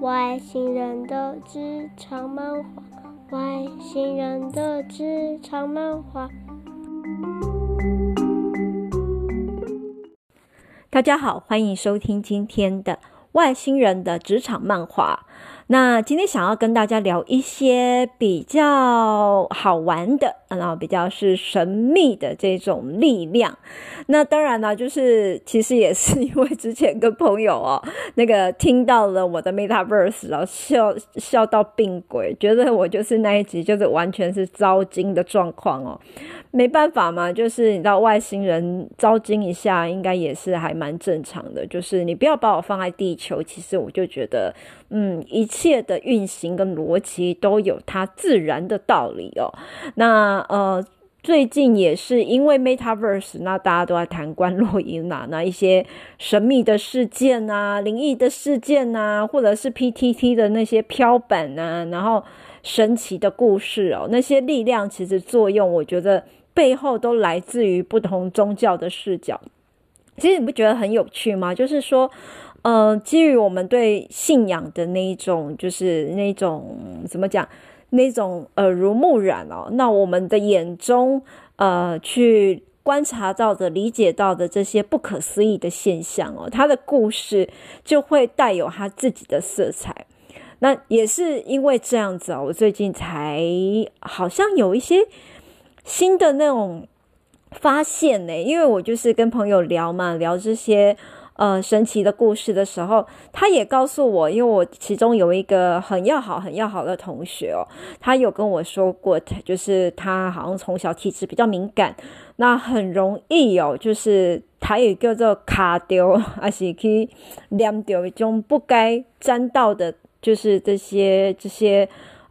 外星人的职场漫画，外星人的职场漫画。大家好，欢迎收听今天的外星人的职场漫画。那今天想要跟大家聊一些比较好玩的，然后比较是神秘的这种力量。那当然呢，就是其实也是因为之前跟朋友哦，那个听到了我的 Metaverse，然后笑笑到病鬼，觉得我就是那一集就是完全是招惊的状况哦。没办法嘛，就是你知道外星人招惊一下，应该也是还蛮正常的。就是你不要把我放在地球，其实我就觉得，嗯，一切的运行跟逻辑都有它自然的道理哦。那呃，最近也是因为 Metaverse，那大家都在谈观落阴啊，那一些神秘的事件啊、灵异的事件啊，或者是 PTT 的那些飘本啊，然后神奇的故事哦，那些力量其实作用，我觉得。背后都来自于不同宗教的视角，其实你不觉得很有趣吗？就是说，呃，基于我们对信仰的那一种，就是那种怎么讲，那种耳濡目染哦，那我们的眼中，呃，去观察到的、理解到的这些不可思议的现象哦，它的故事就会带有它自己的色彩。那也是因为这样子哦，我最近才好像有一些。新的那种发现呢，因为我就是跟朋友聊嘛，聊这些呃神奇的故事的时候，他也告诉我，因为我其中有一个很要好、很要好的同学哦，他有跟我说过，就是他好像从小体质比较敏感，那很容易哦，就是他有一个叫卡丢，还是去黏丢一种不该沾到的，就是这些这些。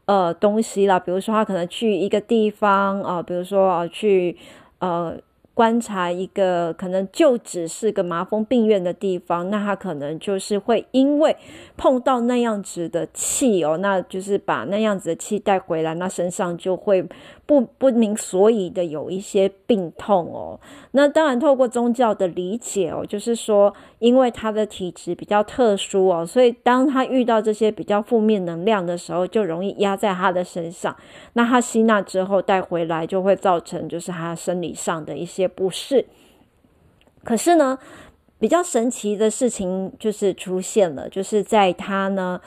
呃，东西啦，比如说他可能去一个地方啊，呃，比如说啊，去呃。观察一个可能就只是个麻风病院的地方，那他可能就是会因为碰到那样子的气哦，那就是把那样子的气带回来，那身上就会不不明所以的有一些病痛哦。那当然透过宗教的理解哦，就是说因为他的体质比较特殊哦，所以当他遇到这些比较负面能量的时候，就容易压在他的身上。那他吸纳之后带回来，就会造成就是他生理上的一些。不是，可是呢，比较神奇的事情就是出现了，就是在他呢，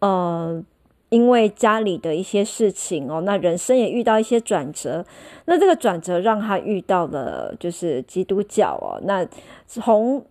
呃，因为家里的一些事情哦，那人生也遇到一些转折，那这个转折让他遇到了就是基督教哦，那从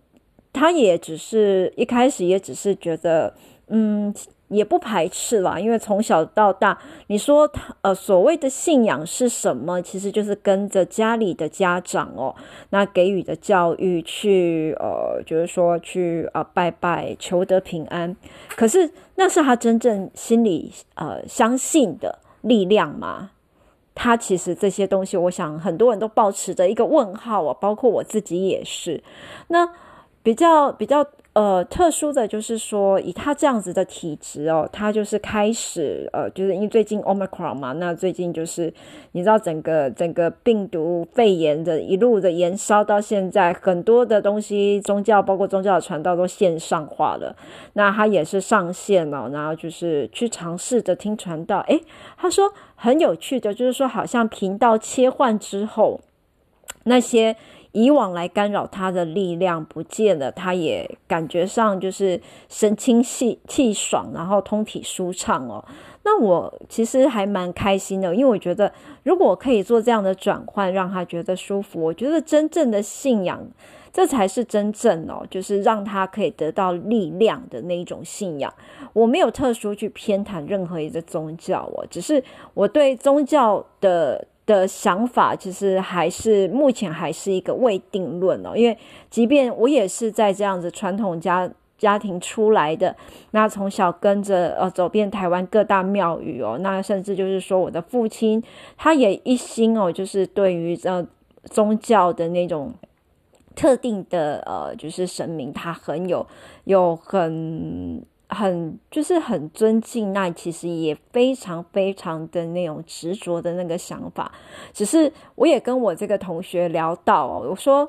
他也只是一开始也只是觉得，嗯。也不排斥啦，因为从小到大，你说他呃所谓的信仰是什么？其实就是跟着家里的家长哦，那给予的教育去呃，就是说去啊、呃、拜拜求得平安。可是那是他真正心里呃相信的力量吗？他其实这些东西，我想很多人都保持着一个问号啊，包括我自己也是。那比较比较。呃，特殊的就是说，以他这样子的体质哦，他就是开始呃，就是因为最近 Omicron 嘛，那最近就是你知道整个整个病毒肺炎的一路的延烧到现在，很多的东西宗教包括宗教的传道都线上化了，那他也是上线了，然后就是去尝试着听传道。诶，他说很有趣的，就是说好像频道切换之后，那些。以往来干扰他的力量不见了，他也感觉上就是神清气气爽，然后通体舒畅哦。那我其实还蛮开心的，因为我觉得如果可以做这样的转换，让他觉得舒服，我觉得真正的信仰，这才是真正哦，就是让他可以得到力量的那一种信仰。我没有特殊去偏袒任何一个宗教哦，只是我对宗教的。的想法其实还是目前还是一个未定论哦，因为即便我也是在这样子传统家家庭出来的，那从小跟着呃走遍台湾各大庙宇哦，那甚至就是说我的父亲他也一心哦，就是对于呃宗教的那种特定的呃就是神明，他很有有很。很就是很尊敬，那其实也非常非常的那种执着的那个想法。只是我也跟我这个同学聊到，我说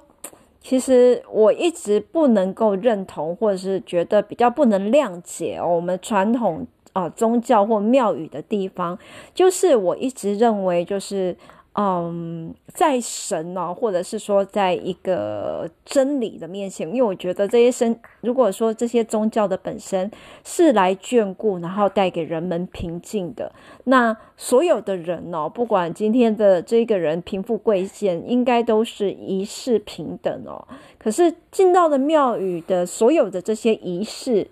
其实我一直不能够认同，或者是觉得比较不能谅解，我们传统啊、宗教或庙宇的地方，就是我一直认为就是。嗯，在神呢、哦，或者是说，在一个真理的面前，因为我觉得这些神，如果说这些宗教的本身是来眷顾，然后带给人们平静的，那所有的人哦，不管今天的这个人贫富贵贱，应该都是一视平等哦。可是进到了庙宇的所有的这些仪式，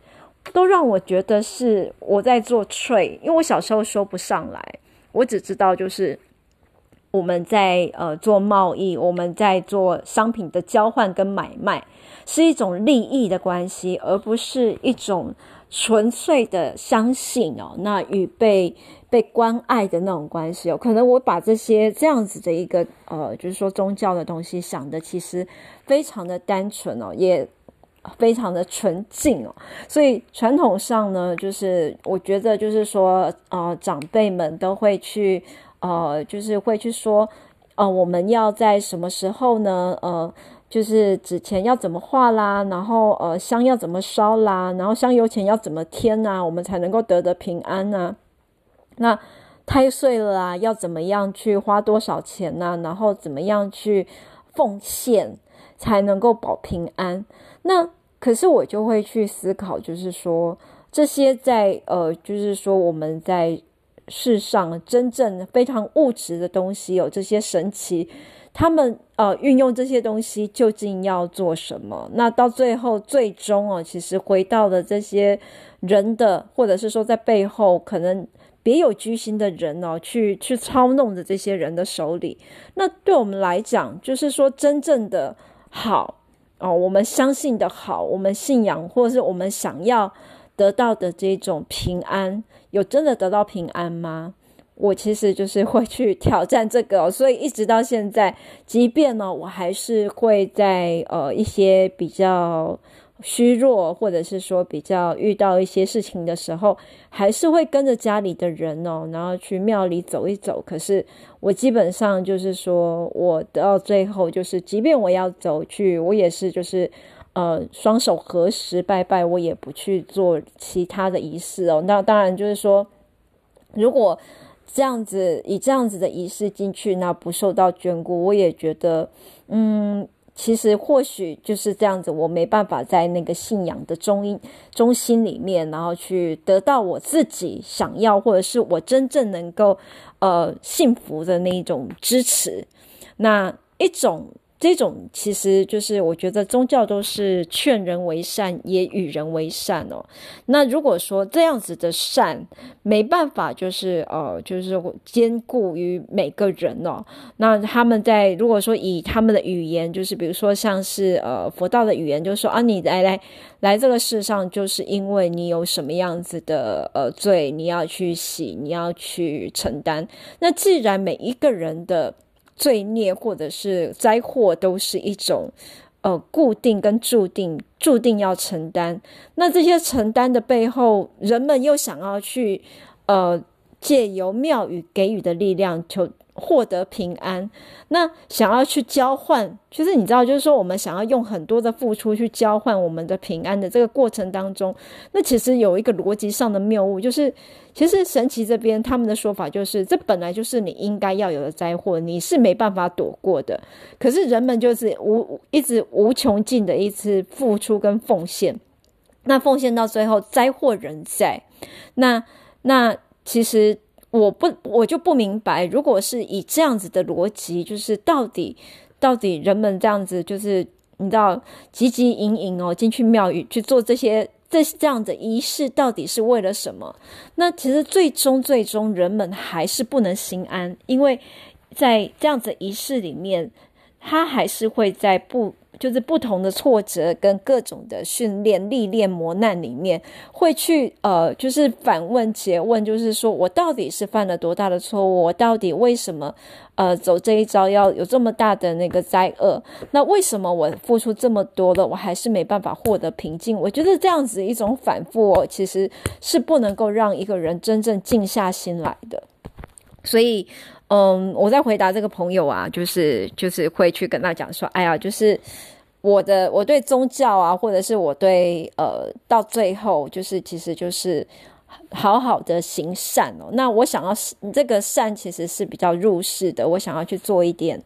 都让我觉得是我在做 t r a 因为我小时候说不上来，我只知道就是。我们在呃做贸易，我们在做商品的交换跟买卖，是一种利益的关系，而不是一种纯粹的相信哦。那与被被关爱的那种关系哦，可能我把这些这样子的一个呃，就是说宗教的东西想的其实非常的单纯哦，也非常的纯净哦。所以传统上呢，就是我觉得就是说呃，长辈们都会去。呃，就是会去说，呃，我们要在什么时候呢？呃，就是纸钱要怎么画啦，然后呃，香要怎么烧啦，然后香油钱要怎么添呐，我们才能够得得平安呢？那太岁了啊，要怎么样去花多少钱呢？然后怎么样去奉献才能够保平安？那可是我就会去思考，就是说这些在呃，就是说我们在。世上真正非常物质的东西有这些神奇，他们呃运用这些东西究竟要做什么？那到最后最终哦，其实回到了这些人的，或者是说在背后可能别有居心的人哦，去去操弄的这些人的手里。那对我们来讲，就是说真正的好哦，我们相信的好，我们信仰或者是我们想要。得到的这种平安，有真的得到平安吗？我其实就是会去 挑战这个，所以一直到现在，即便呢，我还是会在呃一些比较虚弱，或者是说比较遇到一些事情的时候，还是会跟着家里的人哦，然后去庙里走一走。可是我基本上就是说，我到最后就是，即便我要走去，我也是就是。呃，双手合十拜拜，我也不去做其他的仪式哦。那当然就是说，如果这样子以这样子的仪式进去，那不受到眷顾，我也觉得，嗯，其实或许就是这样子，我没办法在那个信仰的中心中心里面，然后去得到我自己想要，或者是我真正能够呃幸福的那一种支持，那一种。这种其实就是，我觉得宗教都是劝人为善，也与人为善哦。那如果说这样子的善没办法，就是呃，就是兼顾于每个人哦。那他们在如果说以他们的语言，就是比如说像是呃佛道的语言，就是说啊，你来来来这个世上，就是因为你有什么样子的呃罪，你要去洗，你要去承担。那既然每一个人的罪孽或者是灾祸都是一种，呃，固定跟注定，注定要承担。那这些承担的背后，人们又想要去，呃，借由庙宇给予的力量，求。获得平安，那想要去交换，其实你知道，就是说我们想要用很多的付出去交换我们的平安的这个过程当中，那其实有一个逻辑上的谬误，就是其实神奇这边他们的说法就是，这本来就是你应该要有的灾祸，你是没办法躲过的。可是人们就是无一直无穷尽的一次付出跟奉献，那奉献到最后灾祸仍在，那那其实。我不，我就不明白，如果是以这样子的逻辑，就是到底，到底人们这样子，就是你知道，汲汲营营哦，进去庙宇去做这些这这样的仪式，到底是为了什么？那其实最终最终，人们还是不能心安，因为在这样子仪式里面，他还是会在不。就是不同的挫折跟各种的训练、历练、磨难里面，会去呃，就是反问、诘问，就是说我到底是犯了多大的错误？我到底为什么呃走这一招要有这么大的那个灾厄？那为什么我付出这么多了，我还是没办法获得平静？我觉得这样子一种反复，其实是不能够让一个人真正静下心来的。所以。嗯，我在回答这个朋友啊，就是就是会去跟他讲说，哎呀，就是我的我对宗教啊，或者是我对呃，到最后就是其实就是好好的行善哦。那我想要这个善其实是比较入世的，我想要去做一点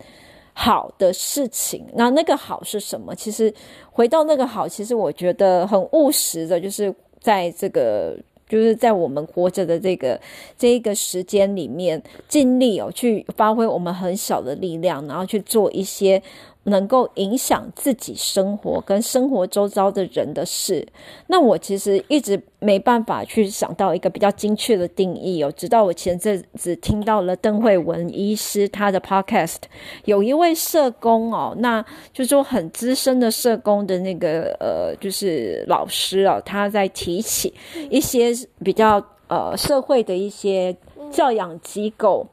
好的事情。那那个好是什么？其实回到那个好，其实我觉得很务实的，就是在这个。就是在我们活着的这个这一个时间里面，尽力哦去发挥我们很小的力量，然后去做一些。能够影响自己生活跟生活周遭的人的事，那我其实一直没办法去想到一个比较精确的定义哦。直到我前阵子听到了邓惠文医师他的 podcast，有一位社工哦，那就是说很资深的社工的那个呃，就是老师哦，他在提起一些比较呃社会的一些教养机构，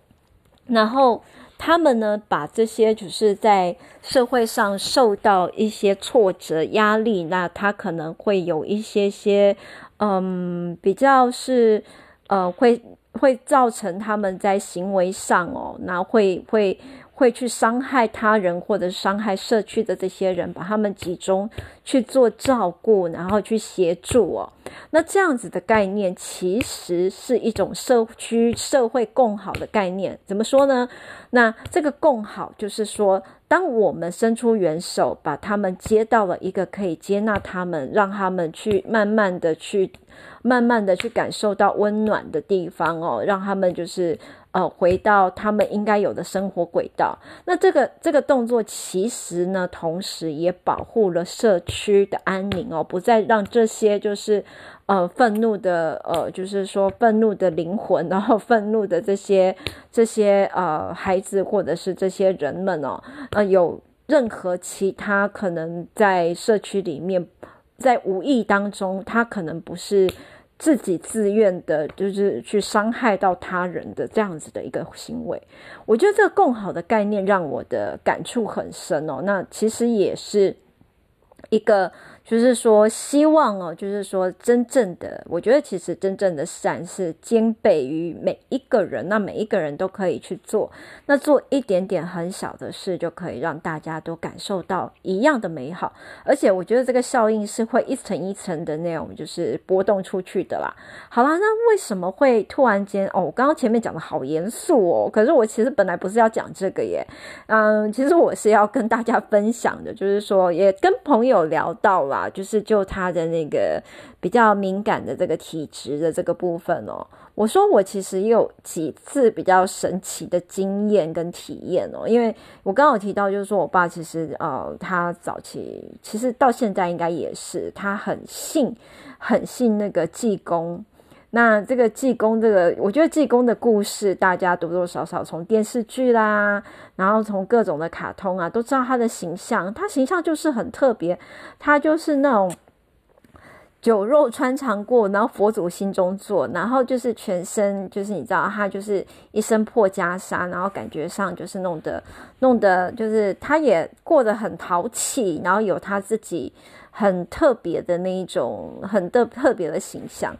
然后。他们呢，把这些就是在社会上受到一些挫折、压力，那他可能会有一些些，嗯，比较是，呃，会会造成他们在行为上哦，那会会。会去伤害他人或者伤害社区的这些人，把他们集中去做照顾，然后去协助哦。那这样子的概念其实是一种社区社会共好的概念。怎么说呢？那这个共好就是说，当我们伸出援手，把他们接到了一个可以接纳他们，让他们去慢慢的去慢慢的去感受到温暖的地方哦，让他们就是。呃，回到他们应该有的生活轨道。那这个这个动作其实呢，同时也保护了社区的安宁哦，不再让这些就是呃愤怒的呃，就是说愤怒的灵魂，然后愤怒的这些这些呃孩子或者是这些人们哦，呃，有任何其他可能在社区里面，在无意当中，他可能不是。自己自愿的，就是去伤害到他人的这样子的一个行为，我觉得这个共好的概念让我的感触很深哦。那其实也是一个。就是说，希望哦，就是说，真正的，我觉得其实真正的善是兼备于每一个人，那每一个人都可以去做，那做一点点很小的事，就可以让大家都感受到一样的美好。而且，我觉得这个效应是会一层一层的那种，就是波动出去的啦。好啦，那为什么会突然间哦？我刚刚前面讲的好严肃哦，可是我其实本来不是要讲这个耶，嗯，其实我是要跟大家分享的，就是说也跟朋友聊到了。啊，就是就他的那个比较敏感的这个体质的这个部分哦，我说我其实有几次比较神奇的经验跟体验哦，因为我刚刚有提到，就是说我爸其实呃，他早期其实到现在应该也是，他很信很信那个济公。那这个济公，这个我觉得济公的故事，大家多多少少从电视剧啦，然后从各种的卡通啊，都知道他的形象。他形象就是很特别，他就是那种酒肉穿肠过，然后佛祖心中坐，然后就是全身就是你知道，他就是一身破袈裟，然后感觉上就是弄得弄得就是他也过得很淘气，然后有他自己很特别的那一种很特特别的形象。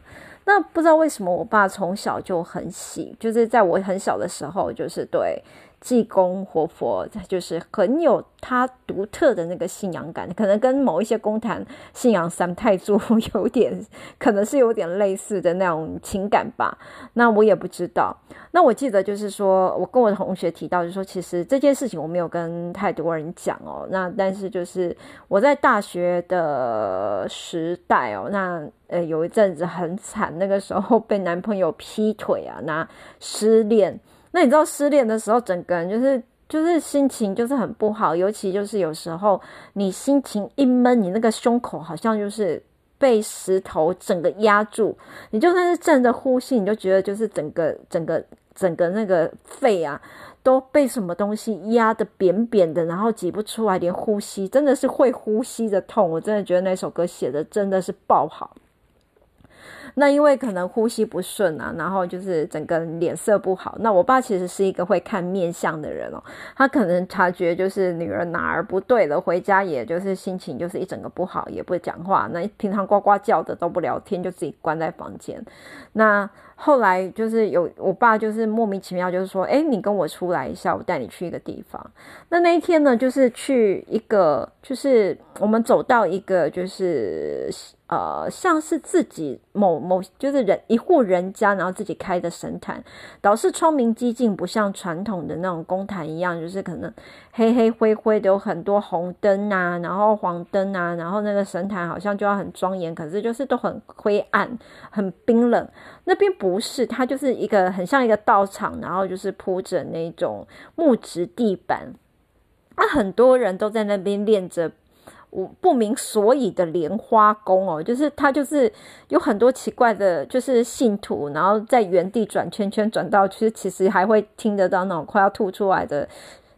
那不知道为什么，我爸从小就很喜，就是在我很小的时候，就是对济公活佛，就是很有他独特的那个信仰感，可能跟某一些宫坛信仰三太祖有点，可能是有点类似的那种情感吧。那我也不知道。那我记得就是说，我跟我的同学提到，就是说，其实这件事情我没有跟太多人讲哦。那但是就是我在大学的时代哦，那呃有一阵子很惨，那个时候被男朋友劈腿啊，那失恋。那你知道失恋的时候，整个人就是就是心情就是很不好，尤其就是有时候你心情一闷，你那个胸口好像就是。被石头整个压住，你就算是站着呼吸，你就觉得就是整个、整个、整个那个肺啊，都被什么东西压得扁扁的，然后挤不出来，连呼吸真的是会呼吸的痛。我真的觉得那首歌写的真的是爆好。那因为可能呼吸不顺啊，然后就是整个脸色不好。那我爸其实是一个会看面相的人哦，他可能察觉就是女儿哪儿不对了，回家也就是心情就是一整个不好，也不讲话。那平常呱呱叫的都不聊天，就自己关在房间。那后来就是有我爸就是莫名其妙就是说，哎，你跟我出来一下，我带你去一个地方。那那一天呢，就是去一个，就是我们走到一个，就是。呃，像是自己某某就是人一户人家，然后自己开的神坛，倒是窗明几净，不像传统的那种宫坛一样，就是可能黑黑灰灰的，有很多红灯啊，然后黄灯啊，然后那个神坛好像就要很庄严，可是就是都很灰暗、很冰冷。那边不是，它就是一个很像一个道场，然后就是铺着那种木质地板，那很多人都在那边练着。我不明所以的莲花宫哦，就是他就是有很多奇怪的，就是信徒，然后在原地转圈圈转到，其实其实还会听得到那种快要吐出来的。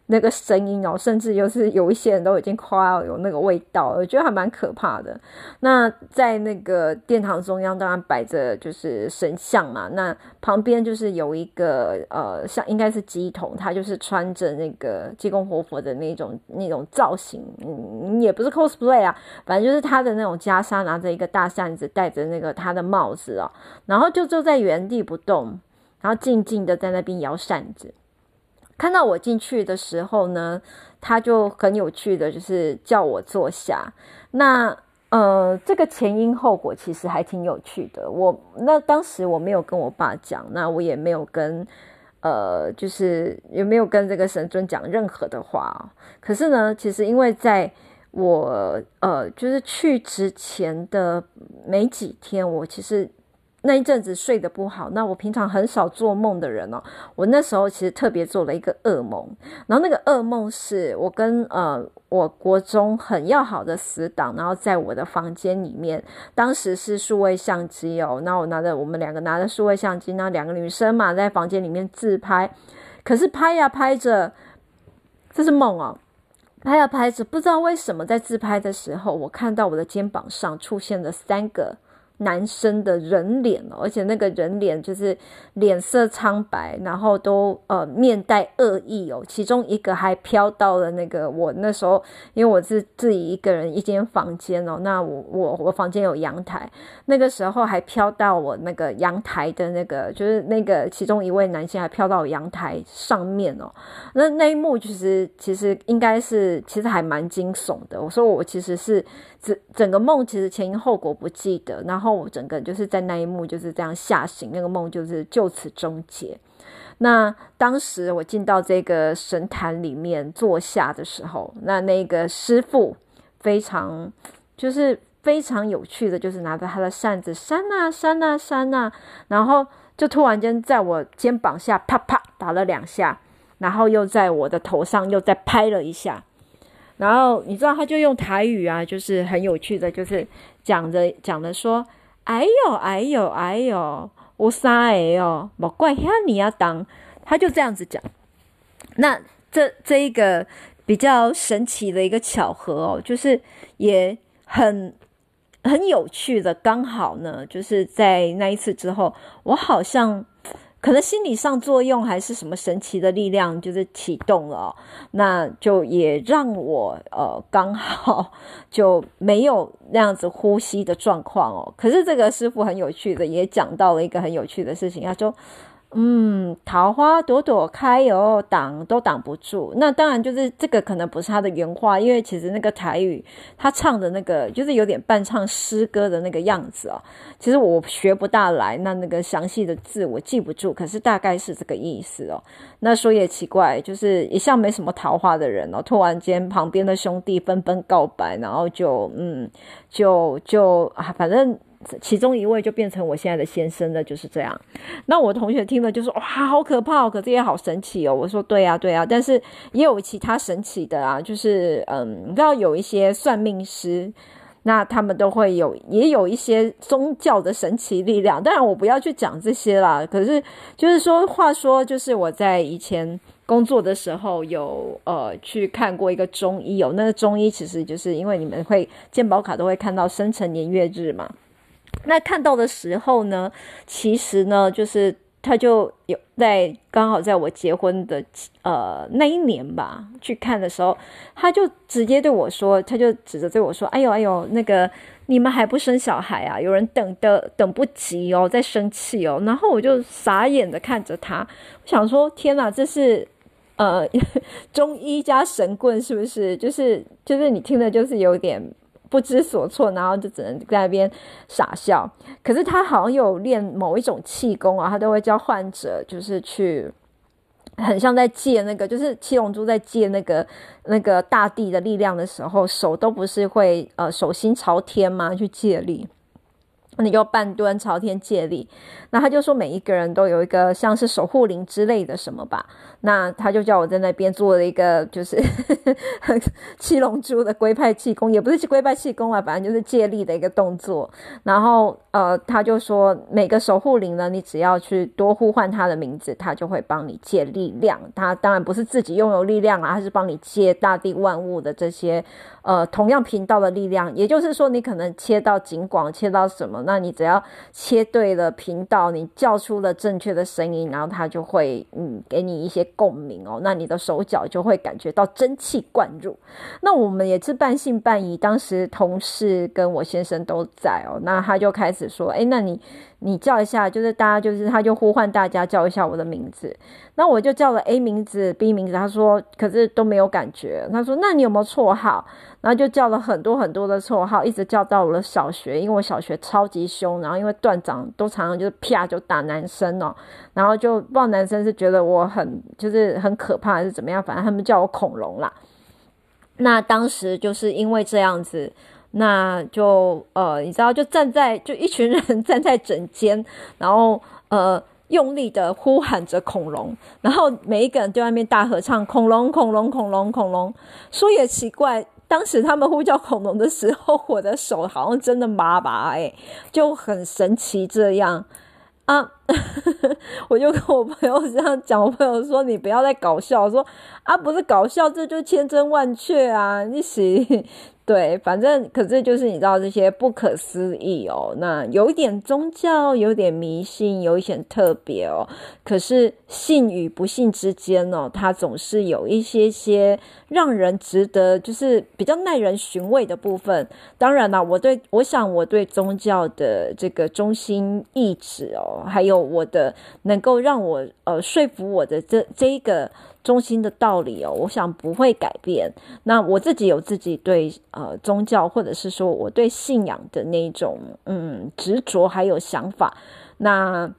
那个声音哦，甚至就是有一些人都已经快要有那个味道，我觉得还蛮可怕的。那在那个殿堂中央，当然摆着就是神像嘛。那旁边就是有一个呃，像应该是乩童，他就是穿着那个济公活佛的那种那种造型，嗯，也不是 cosplay 啊，反正就是他的那种袈裟，拿着一个大扇子，戴着那个他的帽子哦，然后就坐在原地不动，然后静静的在那边摇扇子。看到我进去的时候呢，他就很有趣的，就是叫我坐下。那呃，这个前因后果其实还挺有趣的。我那当时我没有跟我爸讲，那我也没有跟呃，就是也没有跟这个神尊讲任何的话。可是呢，其实因为在我呃，就是去之前的没几天，我其实。那一阵子睡得不好，那我平常很少做梦的人哦，我那时候其实特别做了一个噩梦，然后那个噩梦是我跟呃我国中很要好的死党，然后在我的房间里面，当时是数位相机哦，那我拿着我们两个拿着数位相机，那两个女生嘛在房间里面自拍，可是拍呀拍着，这是梦哦，拍呀拍着，不知道为什么在自拍的时候，我看到我的肩膀上出现了三个。男生的人脸哦，而且那个人脸就是脸色苍白，然后都呃面带恶意哦。其中一个还飘到了那个我那时候，因为我是自己一个人一间房间哦，那我我我房间有阳台，那个时候还飘到我那个阳台的那个，就是那个其中一位男性还飘到我阳台上面哦。那那一幕其实其实应该是其实还蛮惊悚的。我说我其实是整整个梦其实前因后果不记得，然后。我整个就是在那一幕就是这样吓醒，那个梦就是就此终结。那当时我进到这个神坛里面坐下的时候，那那个师父非常就是非常有趣的，就是拿着他的扇子扇啊扇啊扇啊，然后就突然间在我肩膀下啪啪打了两下，然后又在我的头上又再拍了一下。然后你知道他就用台语啊，就是很有趣的，就是讲着讲着说。哎呦哎呦哎呦，我啥哎呦，莫怪遐你要当，他就这样子讲。那这这一个比较神奇的一个巧合哦，就是也很很有趣的，刚好呢，就是在那一次之后，我好像。可能心理上作用还是什么神奇的力量，就是启动了，那就也让我呃刚好就没有那样子呼吸的状况哦。可是这个师傅很有趣的，也讲到了一个很有趣的事情，他说。嗯，桃花朵朵开哦，挡都挡不住。那当然就是这个，可能不是他的原话，因为其实那个台语他唱的那个就是有点半唱诗歌的那个样子哦。其实我学不大来，那那个详细的字我记不住，可是大概是这个意思哦。那说也奇怪，就是一向没什么桃花的人哦，突然间旁边的兄弟纷纷告白，然后就嗯，就就啊，反正。其中一位就变成我现在的先生了，就是这样。那我同学听了就说：“哇，好可怕！可这也好神奇哦。”我说：“对啊，对啊。”但是也有其他神奇的啊，就是嗯，你知道有一些算命师，那他们都会有，也有一些宗教的神奇力量。当然，我不要去讲这些啦。可是就是说，话说，就是我在以前工作的时候有呃去看过一个中医哦。那个中医其实就是因为你们会健保卡都会看到生辰年月日嘛。那看到的时候呢，其实呢，就是他就有在刚好在我结婚的呃那一年吧，去看的时候，他就直接对我说，他就指着对我说：“哎呦哎呦，那个你们还不生小孩啊？有人等的等不及哦，在生气哦。”然后我就傻眼的看着他，我想说：“天哪，这是呃 中医加神棍是不是？就是就是你听的，就是有点。”不知所措，然后就只能在那边傻笑。可是他好像有练某一种气功啊，他都会教患者，就是去很像在借那个，就是七龙珠在借那个那个大地的力量的时候，手都不是会呃手心朝天吗？去借力。你就半蹲朝天借力，那他就说每一个人都有一个像是守护灵之类的什么吧，那他就叫我在那边做了一个就是 七龙珠的龟派气功，也不是龟派气功啊，反正就是借力的一个动作。然后呃，他就说每个守护灵呢，你只要去多呼唤他的名字，他就会帮你借力量。他当然不是自己拥有力量啊，他是帮你借大地万物的这些呃同样频道的力量。也就是说，你可能切到景广，切到什么。那你只要切对了频道，你叫出了正确的声音，然后他就会嗯给你一些共鸣哦。那你的手脚就会感觉到蒸汽灌入。那我们也是半信半疑，当时同事跟我先生都在哦。那他就开始说：“哎，那你。”你叫一下，就是大家，就是他就呼唤大家叫一下我的名字，那我就叫了 A 名字、B 名字，他说可是都没有感觉。他说那你有没有绰号？然后就叫了很多很多的绰号，一直叫到我的小学，因为我小学超级凶，然后因为段长都常常就是啪就打男生哦，然后就不知道男生是觉得我很就是很可怕还是怎么样，反正他们叫我恐龙啦。那当时就是因为这样子。那就呃，你知道，就站在就一群人 站在枕间，然后呃用力的呼喊着恐龙，然后每一个人在那边大合唱恐龙恐龙恐龙恐龙。说也奇怪，当时他们呼叫恐龙的时候，我的手好像真的麻麻诶，就很神奇这样啊。我就跟我朋友这样讲，我朋友说你不要再搞笑，我说啊不是搞笑，这就千真万确啊，你行。对，反正可是就是你知道这些不可思议哦，那有一点宗教，有点迷信，有一点特别哦。可是信与不信之间哦，它总是有一些些让人值得，就是比较耐人寻味的部分。当然了，我对我想我对宗教的这个中心意志哦，还有我的能够让我呃说服我的这这一个。中心的道理哦，我想不会改变。那我自己有自己对呃宗教，或者是说我对信仰的那种嗯执着还有想法。那。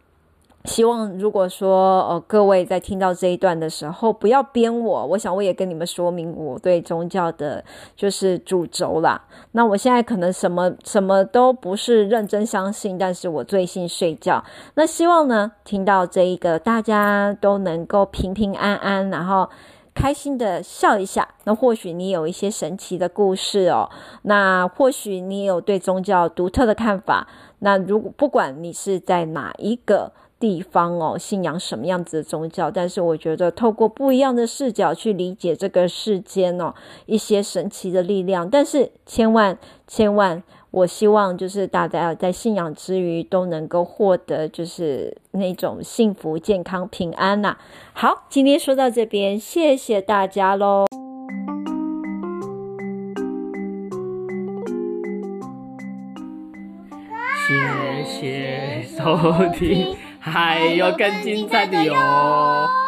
希望如果说呃各位在听到这一段的时候，不要编我。我想我也跟你们说明我对宗教的就是主轴啦。那我现在可能什么什么都不是认真相信，但是我最信睡觉。那希望呢，听到这一个大家都能够平平安安，然后开心的笑一下。那或许你有一些神奇的故事哦。那或许你有对宗教独特的看法。那如果不管你是在哪一个。地方哦，信仰什么样子的宗教？但是我觉得透过不一样的视角去理解这个世间哦，一些神奇的力量。但是千万千万，我希望就是大家在信仰之余都能够获得就是那种幸福、健康、平安呐。好，今天说到这边，谢谢大家喽，谢谢收听。还有更精彩的哟！